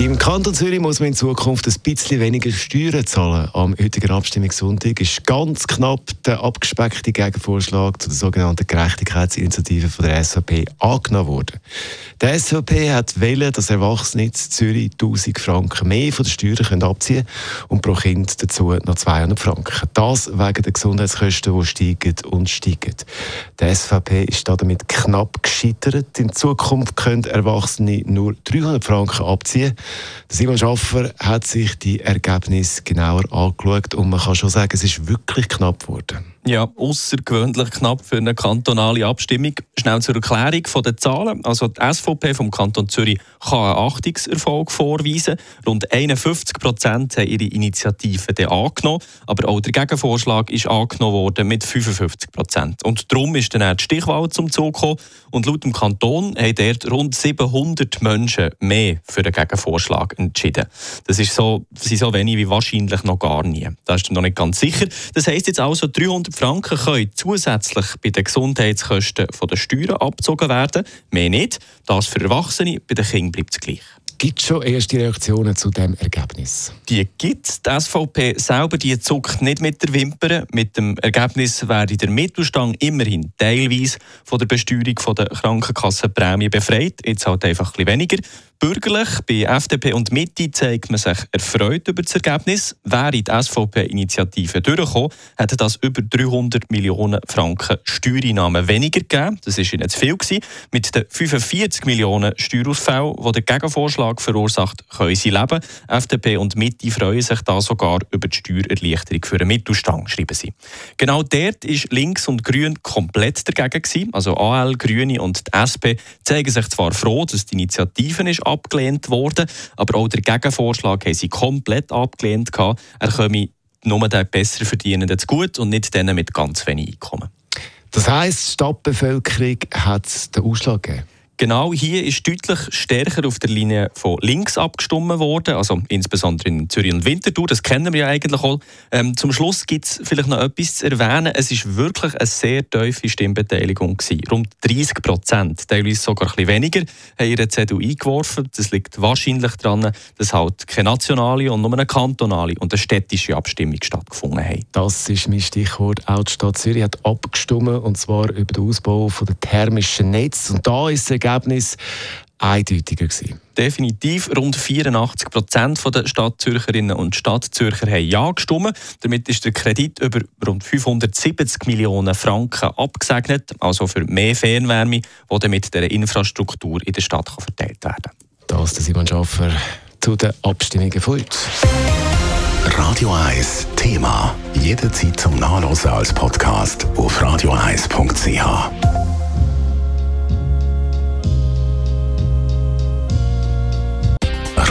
Im Kanton Zürich muss man in Zukunft ein bisschen weniger Steuern zahlen. Am heutigen Abstimmungssonntag ist ganz knapp der abgespeckte Gegenvorschlag zu der sogenannten Gerechtigkeitsinitiative von der SVP angenommen worden. Die SVP hat wählen, dass Erwachsene in Zürich 1000 Franken mehr von den Steuern abziehen können und pro Kind dazu noch 200 Franken. Das wegen der Gesundheitskosten, die steigen und steigen. Die SVP ist damit knapp gescheitert. In Zukunft können Erwachsene nur 300 Franken abziehen. Simon Schaffer hat sich die Ergebnisse genauer angeschaut und man kann schon sagen, es ist wirklich knapp geworden. Ja, außergewöhnlich knapp für eine kantonale Abstimmung. Schnell zur Erklärung der Zahlen. Also die SVP vom Kanton Zürich kann einen Achtungserfolg vorweisen. Rund 51 Prozent haben ihre Initiative angenommen. Aber auch der Gegenvorschlag ist angenommen worden mit 55 Prozent. Und darum ist dann die Stichwahl zum Zug gekommen. Und laut dem Kanton haben dort rund 700 Menschen mehr für den Gegenvorschlag entschieden. Das ist so, das sind so wenig wie wahrscheinlich noch gar nie. Da ist noch nicht ganz sicher. Das heisst jetzt also 300 100 Franken können zusätzlich bei den Gesundheitskosten von der Steuern abgezogen werden. Mehr nicht. Das für Erwachsene, bei den Kindern bleibt es gleich. Gibt es schon erste Reaktionen zu diesem Ergebnis? Die gibt es. Die SVP selber die zuckt nicht mit der Wimper. Mit dem Ergebnis werde der Mittelstand immerhin teilweise von der Besteuerung der Krankenkassenprämie befreit. Jetzt halt einfach ein bisschen weniger. Bürgerlich, bei FDP und Mitte zeigt man sich erfreut über das Ergebnis. Wäre die SVP-Initiative durchgekommen, hätte das über 300 Millionen Franken Steuereinnahmen weniger gegeben. Das war ihnen zu viel. Gewesen. Mit den 45 Millionen Steuerausfällen, die der Gegenvorschlag verursacht, können sie leben. FDP und Mitte freuen sich da sogar über die Steuererleichterung für einen Mittelstand, schreiben sie. Genau dort ist Links und Grün komplett dagegen. Gewesen. Also AL, Grüne und die SP zeigen sich zwar froh, dass die Initiative ist abgelehnt worden. Aber auch der Gegenvorschlag haben sie komplett abgelehnt. Er komme nur den besser verdienenden zu gut und nicht denen mit ganz wenig Einkommen. Das heisst, die Stadtbevölkerung hat den Ausschlag gegeben? Genau hier ist deutlich stärker auf der Linie von links abgestimmt worden, also insbesondere in Zürich und Winterthur. Das kennen wir ja eigentlich auch. Ähm, zum Schluss gibt es vielleicht noch etwas zu erwähnen. Es ist wirklich eine sehr tiefe Stimmbeteiligung gewesen. Rund 30 Prozent, teilweise sogar ein bisschen weniger, haben ihre CDU eingeworfen. Das liegt wahrscheinlich daran, dass halt keine nationale und nur eine kantonale und eine städtische Abstimmung stattgefunden hat. Das ist mein Stichwort. Auch die Stadt Zürich hat abgestimmt, und zwar über den Ausbau der thermischen Netze. Und da ist Ergebnis eindeutiger gewesen. Definitiv. Rund 84 Prozent der Stadtzürcherinnen und Stadtzürcher haben Ja gestimmt. Damit ist der Kredit über rund 570 Millionen Franken abgesegnet, also für mehr Fernwärme, die dann mit der Infrastruktur in der Stadt verteilt werden kann. Das ist Simon Schaffer zu den Abstimmungen von heute. Radio 1 Thema. Jederzeit zum Nachlesen als Podcast auf radio1.ch.